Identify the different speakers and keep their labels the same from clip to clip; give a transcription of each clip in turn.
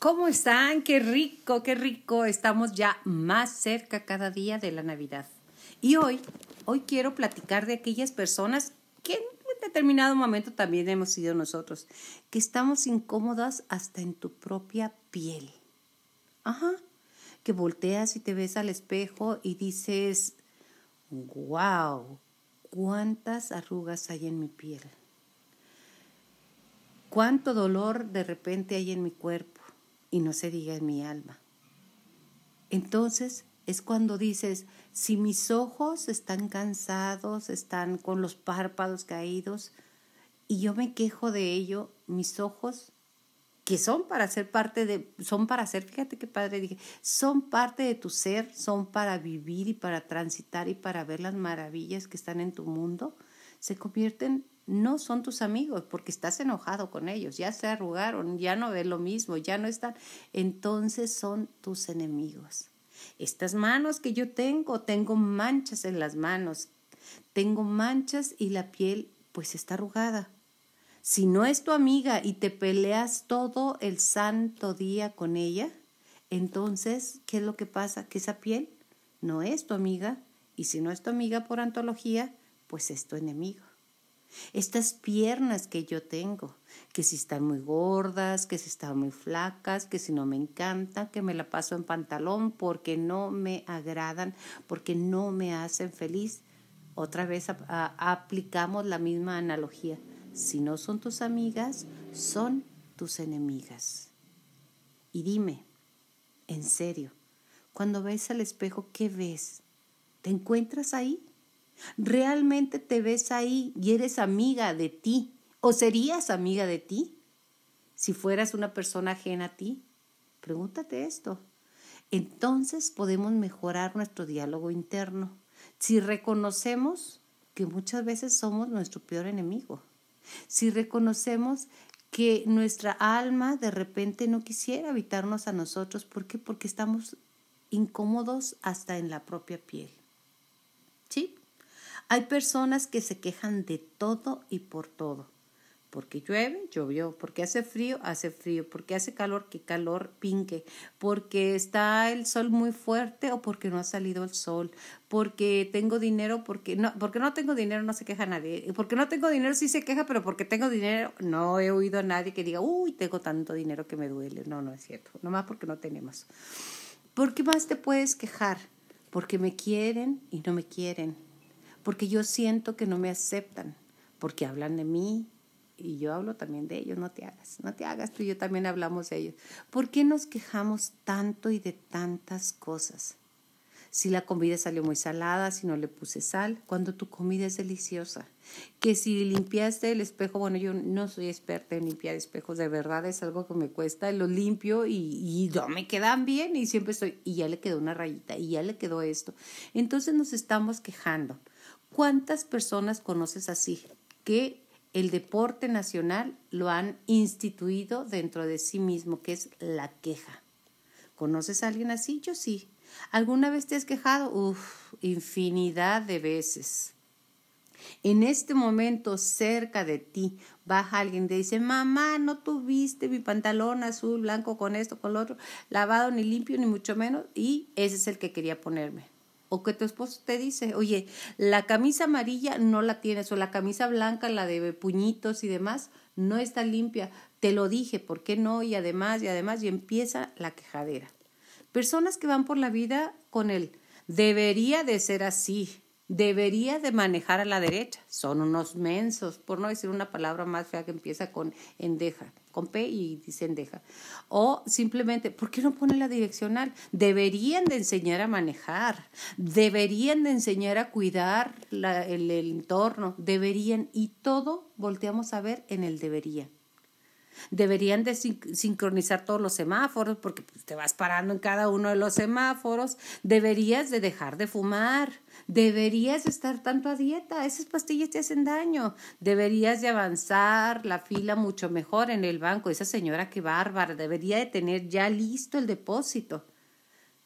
Speaker 1: ¿Cómo están? Qué rico, qué rico. Estamos ya más cerca cada día de la Navidad. Y hoy, hoy quiero platicar de aquellas personas que en un determinado momento también hemos sido nosotros, que estamos incómodas hasta en tu propia piel. Ajá. Que volteas y te ves al espejo y dices, wow, cuántas arrugas hay en mi piel. Cuánto dolor de repente hay en mi cuerpo y no se diga en mi alma. Entonces es cuando dices, si mis ojos están cansados, están con los párpados caídos, y yo me quejo de ello, mis ojos, que son para ser parte de, son para ser, fíjate qué padre dije, son parte de tu ser, son para vivir y para transitar y para ver las maravillas que están en tu mundo, se convierten no son tus amigos porque estás enojado con ellos, ya se arrugaron, ya no ven lo mismo, ya no están, entonces son tus enemigos. Estas manos que yo tengo, tengo manchas en las manos, tengo manchas y la piel pues está arrugada. Si no es tu amiga y te peleas todo el santo día con ella, entonces, ¿qué es lo que pasa? Que esa piel no es tu amiga y si no es tu amiga por antología, pues es tu enemigo. Estas piernas que yo tengo, que si están muy gordas, que si están muy flacas, que si no me encantan, que me la paso en pantalón porque no me agradan, porque no me hacen feliz. Otra vez aplicamos la misma analogía. Si no son tus amigas, son tus enemigas. Y dime, en serio, cuando ves al espejo, ¿qué ves? ¿Te encuentras ahí? ¿Realmente te ves ahí y eres amiga de ti? ¿O serías amiga de ti? Si fueras una persona ajena a ti, pregúntate esto. Entonces podemos mejorar nuestro diálogo interno si reconocemos que muchas veces somos nuestro peor enemigo. Si reconocemos que nuestra alma de repente no quisiera habitarnos a nosotros, ¿por qué? Porque estamos incómodos hasta en la propia piel. ¿Sí? Hay personas que se quejan de todo y por todo. Porque llueve, llovió. Porque hace frío, hace frío. Porque hace calor, que calor pinque. Porque está el sol muy fuerte o porque no ha salido el sol. Porque tengo dinero, porque no, porque no tengo dinero no se queja nadie. Porque no tengo dinero sí se queja, pero porque tengo dinero no he oído a nadie que diga, uy, tengo tanto dinero que me duele. No, no es cierto. Nomás porque no tenemos. ¿Por qué más te puedes quejar? Porque me quieren y no me quieren porque yo siento que no me aceptan, porque hablan de mí y yo hablo también de ellos, no te hagas, no te hagas, tú y yo también hablamos de ellos. ¿Por qué nos quejamos tanto y de tantas cosas? Si la comida salió muy salada, si no le puse sal, cuando tu comida es deliciosa. Que si limpiaste el espejo, bueno, yo no soy experta en limpiar espejos, de verdad es algo que me cuesta, lo limpio y, y no me quedan bien y siempre estoy, y ya le quedó una rayita, y ya le quedó esto. Entonces nos estamos quejando. ¿Cuántas personas conoces así que el deporte nacional lo han instituido dentro de sí mismo, que es la queja? ¿Conoces a alguien así? Yo sí. ¿Alguna vez te has quejado? Uf, infinidad de veces. En este momento, cerca de ti, baja alguien y te dice, mamá, no tuviste mi pantalón azul, blanco, con esto, con lo otro, lavado, ni limpio, ni mucho menos, y ese es el que quería ponerme o que tu esposo te dice, oye, la camisa amarilla no la tienes o la camisa blanca, la de puñitos y demás, no está limpia. Te lo dije, ¿por qué no? Y además, y además, y empieza la quejadera. Personas que van por la vida con él, debería de ser así, debería de manejar a la derecha. Son unos mensos, por no decir una palabra más fea que empieza con endeja con P y dice endeja. O simplemente, ¿por qué no pone la direccional? Deberían de enseñar a manejar, deberían de enseñar a cuidar el, el entorno, deberían, y todo volteamos a ver en el debería. Deberían de sincronizar todos los semáforos porque pues, te vas parando en cada uno de los semáforos. Deberías de dejar de fumar. Deberías estar tanto a dieta. Esas pastillas te hacen daño. Deberías de avanzar la fila mucho mejor en el banco. Esa señora que bárbara debería de tener ya listo el depósito.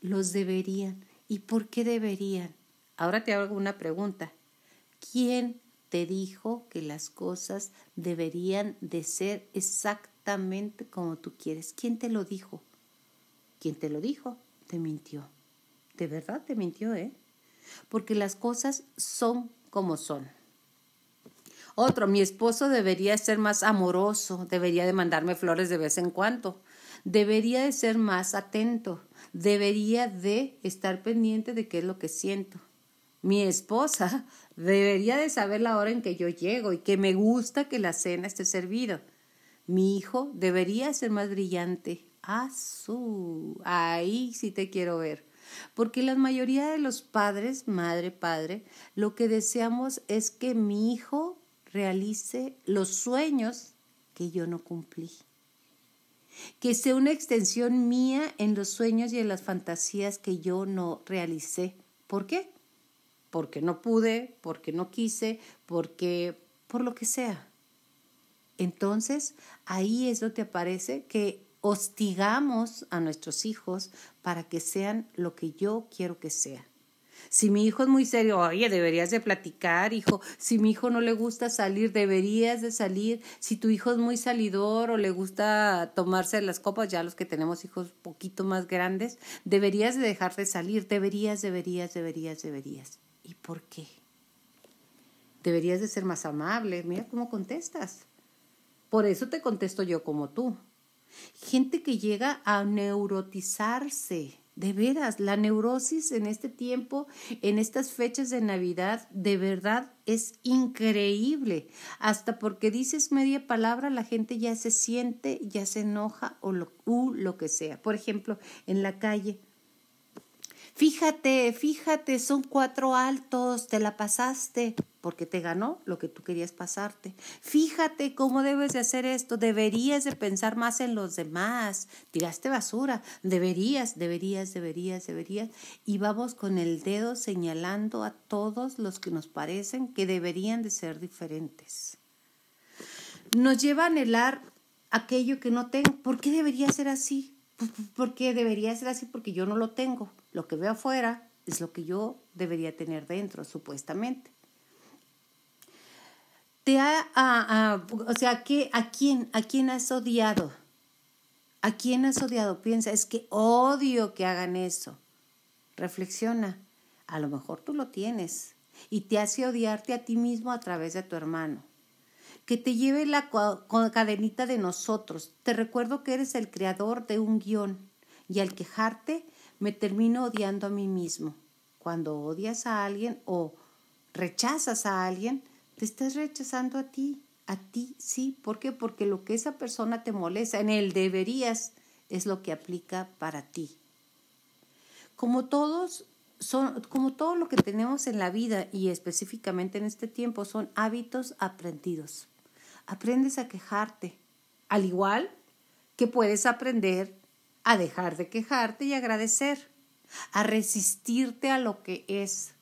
Speaker 1: Los deberían. ¿Y por qué deberían? Ahora te hago una pregunta. ¿Quién te dijo que las cosas deberían de ser exactamente como tú quieres. ¿Quién te lo dijo? ¿Quién te lo dijo? Te mintió. De verdad te mintió, ¿eh? Porque las cosas son como son. Otro, mi esposo debería ser más amoroso, debería de mandarme flores de vez en cuando, debería de ser más atento, debería de estar pendiente de qué es lo que siento. Mi esposa debería de saber la hora en que yo llego y que me gusta que la cena esté servida. Mi hijo debería ser más brillante. Ah, su, ahí sí te quiero ver. Porque la mayoría de los padres, madre, padre, lo que deseamos es que mi hijo realice los sueños que yo no cumplí que sea una extensión mía en los sueños y en las fantasías que yo no realicé. ¿Por qué? Porque no pude, porque no quise, porque por lo que sea. Entonces, ahí es donde aparece que hostigamos a nuestros hijos para que sean lo que yo quiero que sean. Si mi hijo es muy serio, oye, deberías de platicar, hijo. Si mi hijo no le gusta salir, deberías de salir. Si tu hijo es muy salidor o le gusta tomarse las copas, ya los que tenemos hijos poquito más grandes, deberías de dejar de salir. Deberías, deberías, deberías, deberías. ¿Y por qué? Deberías de ser más amable. Mira cómo contestas. Por eso te contesto yo como tú. Gente que llega a neurotizarse de veras, la neurosis en este tiempo, en estas fechas de Navidad, de verdad es increíble. Hasta porque dices media palabra, la gente ya se siente, ya se enoja o lo, lo que sea. Por ejemplo, en la calle. Fíjate, fíjate, son cuatro altos, te la pasaste porque te ganó lo que tú querías pasarte. Fíjate cómo debes de hacer esto, deberías de pensar más en los demás, tiraste basura, deberías, deberías, deberías, deberías. Y vamos con el dedo señalando a todos los que nos parecen que deberían de ser diferentes. Nos lleva a anhelar aquello que no tengo. ¿Por qué debería ser así? ¿Por qué debería ser así? Porque yo no lo tengo. Lo que veo afuera es lo que yo debería tener dentro, supuestamente te ha, o sea, ¿a quién, ¿a quién has odiado? ¿A quién has odiado? Piensa, es que odio que hagan eso. Reflexiona, a lo mejor tú lo tienes y te hace odiarte a ti mismo a través de tu hermano. Que te lleve la cadenita de nosotros. Te recuerdo que eres el creador de un guion y al quejarte me termino odiando a mí mismo. Cuando odias a alguien o rechazas a alguien, te estás rechazando a ti, a ti, sí. ¿Por qué? Porque lo que esa persona te molesta, en el deberías, es lo que aplica para ti. Como todos son, como todo lo que tenemos en la vida y específicamente en este tiempo, son hábitos aprendidos. Aprendes a quejarte, al igual que puedes aprender a dejar de quejarte y agradecer, a resistirte a lo que es.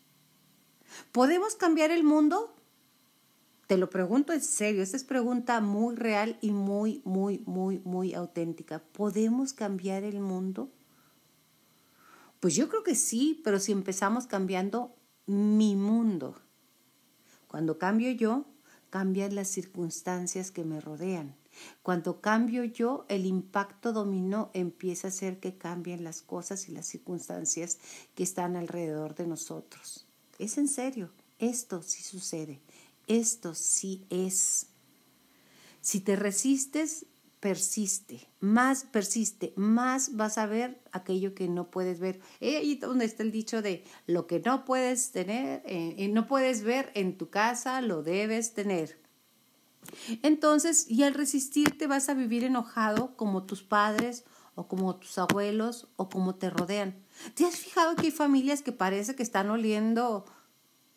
Speaker 1: ¿Podemos cambiar el mundo? Te lo pregunto en serio, esta es pregunta muy real y muy, muy, muy, muy auténtica. ¿Podemos cambiar el mundo? Pues yo creo que sí, pero si empezamos cambiando mi mundo. Cuando cambio yo, cambian las circunstancias que me rodean. Cuando cambio yo, el impacto dominó empieza a hacer que cambien las cosas y las circunstancias que están alrededor de nosotros. Es en serio, esto sí sucede esto sí es. Si te resistes, persiste, más persiste, más vas a ver aquello que no puedes ver. Eh, ahí donde está el dicho de lo que no puedes tener, eh, eh, no puedes ver en tu casa, lo debes tener. Entonces, y al resistirte vas a vivir enojado como tus padres o como tus abuelos o como te rodean. ¿Te has fijado que hay familias que parece que están oliendo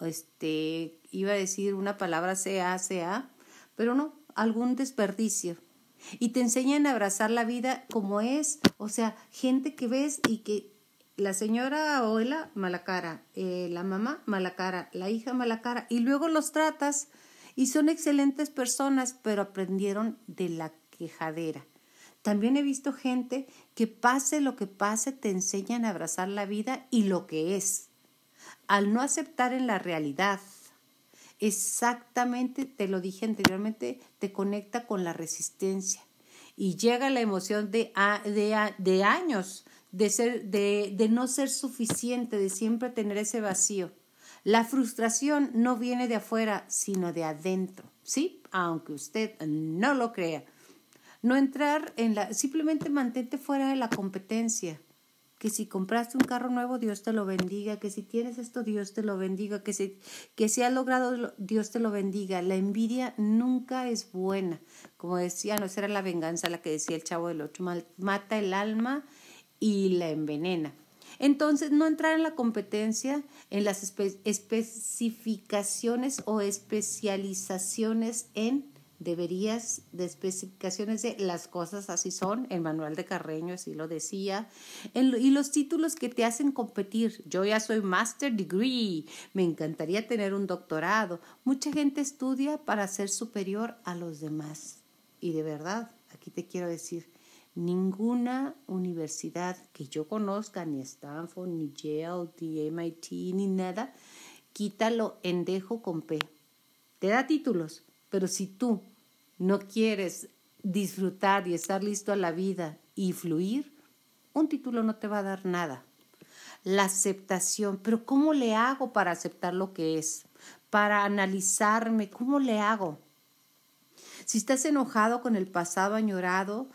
Speaker 1: este, iba a decir una palabra sea, sea, pero no, algún desperdicio. Y te enseñan a abrazar la vida como es, o sea, gente que ves y que la señora abuela mala cara, eh, la mamá mala cara, la hija mala cara, y luego los tratas y son excelentes personas, pero aprendieron de la quejadera. También he visto gente que pase lo que pase, te enseñan a abrazar la vida y lo que es al no aceptar en la realidad, exactamente, te lo dije anteriormente, te conecta con la resistencia. y llega la emoción de, de, de años de, ser, de, de no ser suficiente, de siempre tener ese vacío. La frustración no viene de afuera, sino de adentro, ¿sí? Aunque usted no lo crea. No entrar en la, simplemente mantente fuera de la competencia. Que si compraste un carro nuevo, Dios te lo bendiga. Que si tienes esto, Dios te lo bendiga. Que si, que si has logrado, Dios te lo bendiga. La envidia nunca es buena. Como decía, no, esa era la venganza, la que decía el chavo del ocho. Mata el alma y la envenena. Entonces, no entrar en la competencia, en las especificaciones o especializaciones en deberías de especificaciones de las cosas así son, el manual de Carreño así lo decía, y los títulos que te hacen competir. Yo ya soy master degree, me encantaría tener un doctorado. Mucha gente estudia para ser superior a los demás. Y de verdad, aquí te quiero decir, ninguna universidad que yo conozca, ni Stanford, ni Yale, ni MIT, ni nada, quítalo en dejo con P. Te da títulos, pero si tú no quieres disfrutar y estar listo a la vida y fluir, un título no te va a dar nada. La aceptación, pero ¿cómo le hago para aceptar lo que es? Para analizarme, ¿cómo le hago? Si estás enojado con el pasado añorado,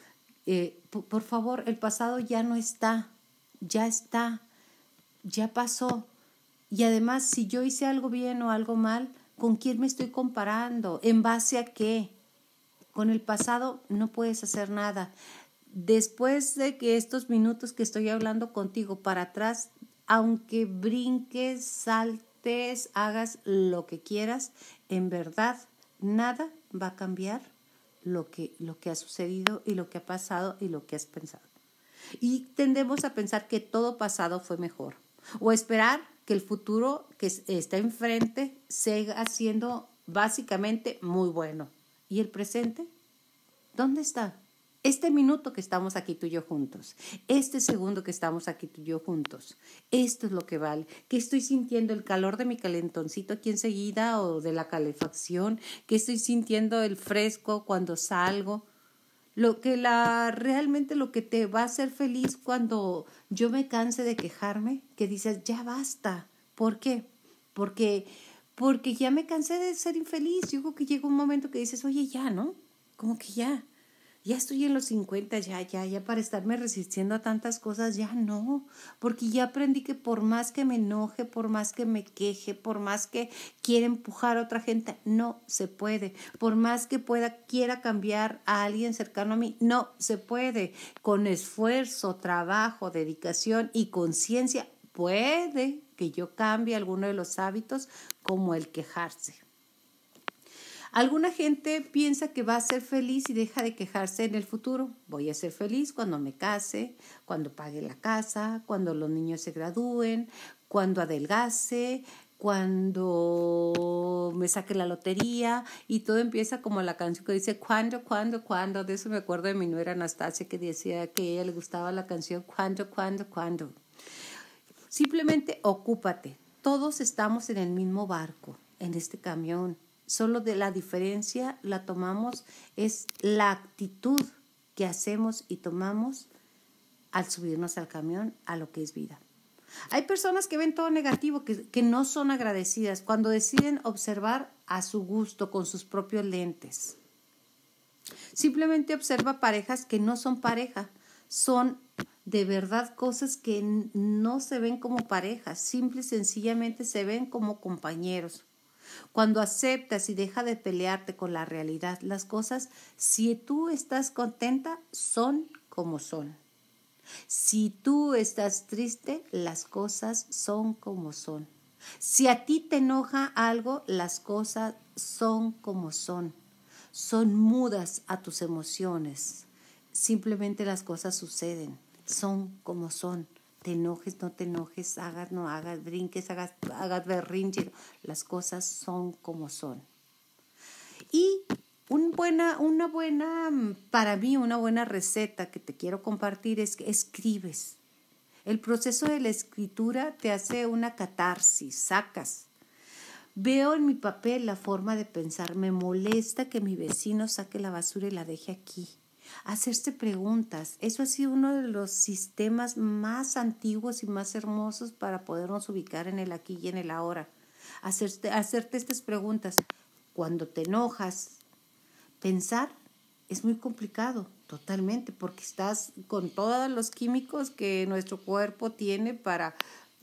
Speaker 1: eh, por favor, el pasado ya no está, ya está, ya pasó. Y además, si yo hice algo bien o algo mal, ¿con quién me estoy comparando? ¿En base a qué? Con el pasado no puedes hacer nada. Después de que estos minutos que estoy hablando contigo para atrás, aunque brinques, saltes, hagas lo que quieras, en verdad nada va a cambiar lo que, lo que ha sucedido y lo que ha pasado y lo que has pensado. Y tendemos a pensar que todo pasado fue mejor o esperar que el futuro que está enfrente siga siendo básicamente muy bueno. ¿Y el presente? ¿Dónde está? este minuto que estamos aquí tú y yo juntos, este segundo que estamos aquí tú y yo juntos, esto es lo que vale. Que estoy sintiendo el calor de mi calentoncito aquí enseguida o de la calefacción, que estoy sintiendo el fresco cuando salgo. Lo que la realmente lo que te va a hacer feliz cuando yo me canse de quejarme, que dices, "Ya basta." ¿Por qué? Porque porque ya me cansé de ser infeliz. Yo creo que llega un momento que dices, "Oye, ya, ¿no? Como que ya." ya estoy en los 50, ya, ya, ya para estarme resistiendo a tantas cosas, ya no, porque ya aprendí que por más que me enoje, por más que me queje, por más que quiera empujar a otra gente, no se puede, por más que pueda, quiera cambiar a alguien cercano a mí, no se puede, con esfuerzo, trabajo, dedicación y conciencia, puede que yo cambie alguno de los hábitos como el quejarse. Alguna gente piensa que va a ser feliz y deja de quejarse en el futuro. Voy a ser feliz cuando me case, cuando pague la casa, cuando los niños se gradúen, cuando adelgace, cuando me saque la lotería y todo empieza como la canción que dice cuando, cuando, cuando. De eso me acuerdo de mi nuera Anastasia que decía que a ella le gustaba la canción cuando, cuando, cuando. Simplemente ocúpate. Todos estamos en el mismo barco, en este camión. Solo de la diferencia la tomamos es la actitud que hacemos y tomamos al subirnos al camión a lo que es vida. Hay personas que ven todo negativo, que, que no son agradecidas cuando deciden observar a su gusto con sus propios lentes. Simplemente observa parejas que no son pareja, son de verdad cosas que no se ven como parejas, simple y sencillamente se ven como compañeros. Cuando aceptas y deja de pelearte con la realidad, las cosas, si tú estás contenta, son como son. Si tú estás triste, las cosas son como son. Si a ti te enoja algo, las cosas son como son. Son mudas a tus emociones. Simplemente las cosas suceden, son como son te enojes, no te enojes, hagas, no hagas, brinques, hagas, hagas berrinche. Las cosas son como son. Y buena, una buena, para mí, una buena receta que te quiero compartir es que escribes. El proceso de la escritura te hace una catarsis, sacas. Veo en mi papel la forma de pensar, me molesta que mi vecino saque la basura y la deje aquí. Hacerse preguntas. Eso ha sido uno de los sistemas más antiguos y más hermosos para podernos ubicar en el aquí y en el ahora. Hacerte, hacerte estas preguntas. Cuando te enojas, pensar es muy complicado, totalmente, porque estás con todos los químicos que nuestro cuerpo tiene para,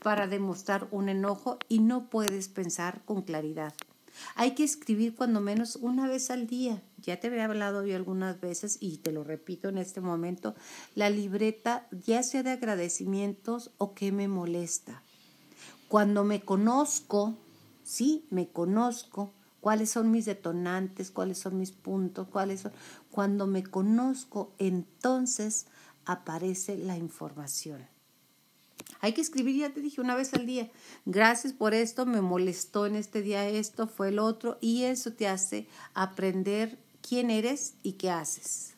Speaker 1: para demostrar un enojo y no puedes pensar con claridad. Hay que escribir cuando menos una vez al día. Ya te había hablado yo algunas veces y te lo repito en este momento, la libreta ya sea de agradecimientos o que me molesta. Cuando me conozco, sí, me conozco, cuáles son mis detonantes, cuáles son mis puntos, cuáles son... Cuando me conozco, entonces aparece la información. Hay que escribir, ya te dije, una vez al día. Gracias por esto, me molestó en este día esto, fue el otro, y eso te hace aprender quién eres y qué haces.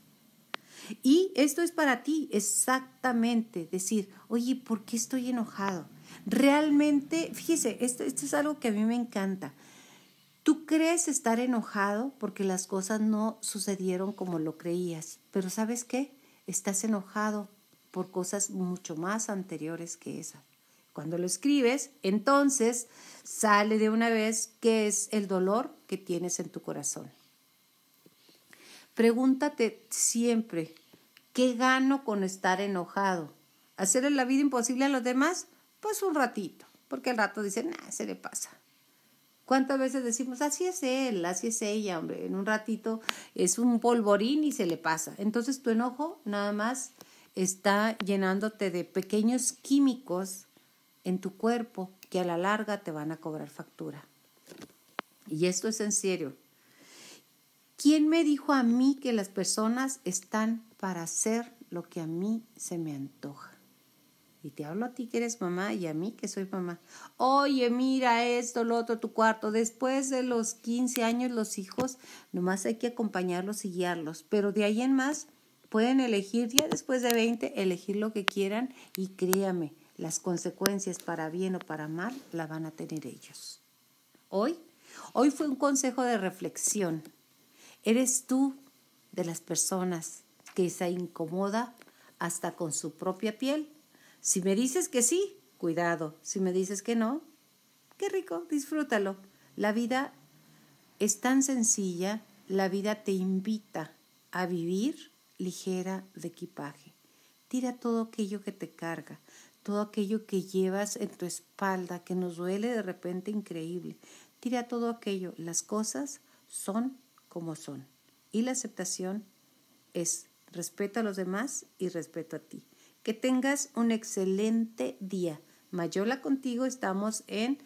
Speaker 1: Y esto es para ti, exactamente, decir, oye, ¿por qué estoy enojado? Realmente, fíjese, esto, esto es algo que a mí me encanta. Tú crees estar enojado porque las cosas no sucedieron como lo creías, pero ¿sabes qué? Estás enojado por cosas mucho más anteriores que esa. Cuando lo escribes, entonces sale de una vez qué es el dolor que tienes en tu corazón. Pregúntate siempre, ¿qué gano con estar enojado? ¿Hacerle la vida imposible a los demás? Pues un ratito, porque al rato dicen, nah, se le pasa. ¿Cuántas veces decimos, así es él, así es ella, hombre, en un ratito es un polvorín y se le pasa? Entonces tu enojo nada más está llenándote de pequeños químicos en tu cuerpo que a la larga te van a cobrar factura. Y esto es en serio. ¿Quién me dijo a mí que las personas están para hacer lo que a mí se me antoja? Y te hablo a ti que eres mamá y a mí que soy mamá. Oye, mira esto, lo otro, tu cuarto. Después de los 15 años, los hijos, nomás hay que acompañarlos y guiarlos. Pero de ahí en más, Pueden elegir ya después de 20, elegir lo que quieran y créame, las consecuencias para bien o para mal la van a tener ellos. Hoy, hoy fue un consejo de reflexión. Eres tú de las personas que se incomoda hasta con su propia piel. Si me dices que sí, cuidado. Si me dices que no, qué rico, disfrútalo. La vida es tan sencilla, la vida te invita a vivir ligera de equipaje. Tira todo aquello que te carga, todo aquello que llevas en tu espalda, que nos duele de repente increíble. Tira todo aquello. Las cosas son como son. Y la aceptación es respeto a los demás y respeto a ti. Que tengas un excelente día. Mayola contigo, estamos en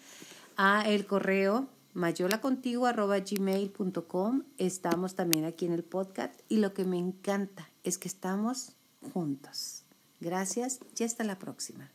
Speaker 1: a el correo mayolacontigo.gmail.com. Estamos también aquí en el podcast y lo que me encanta es que estamos juntos. Gracias y hasta la próxima.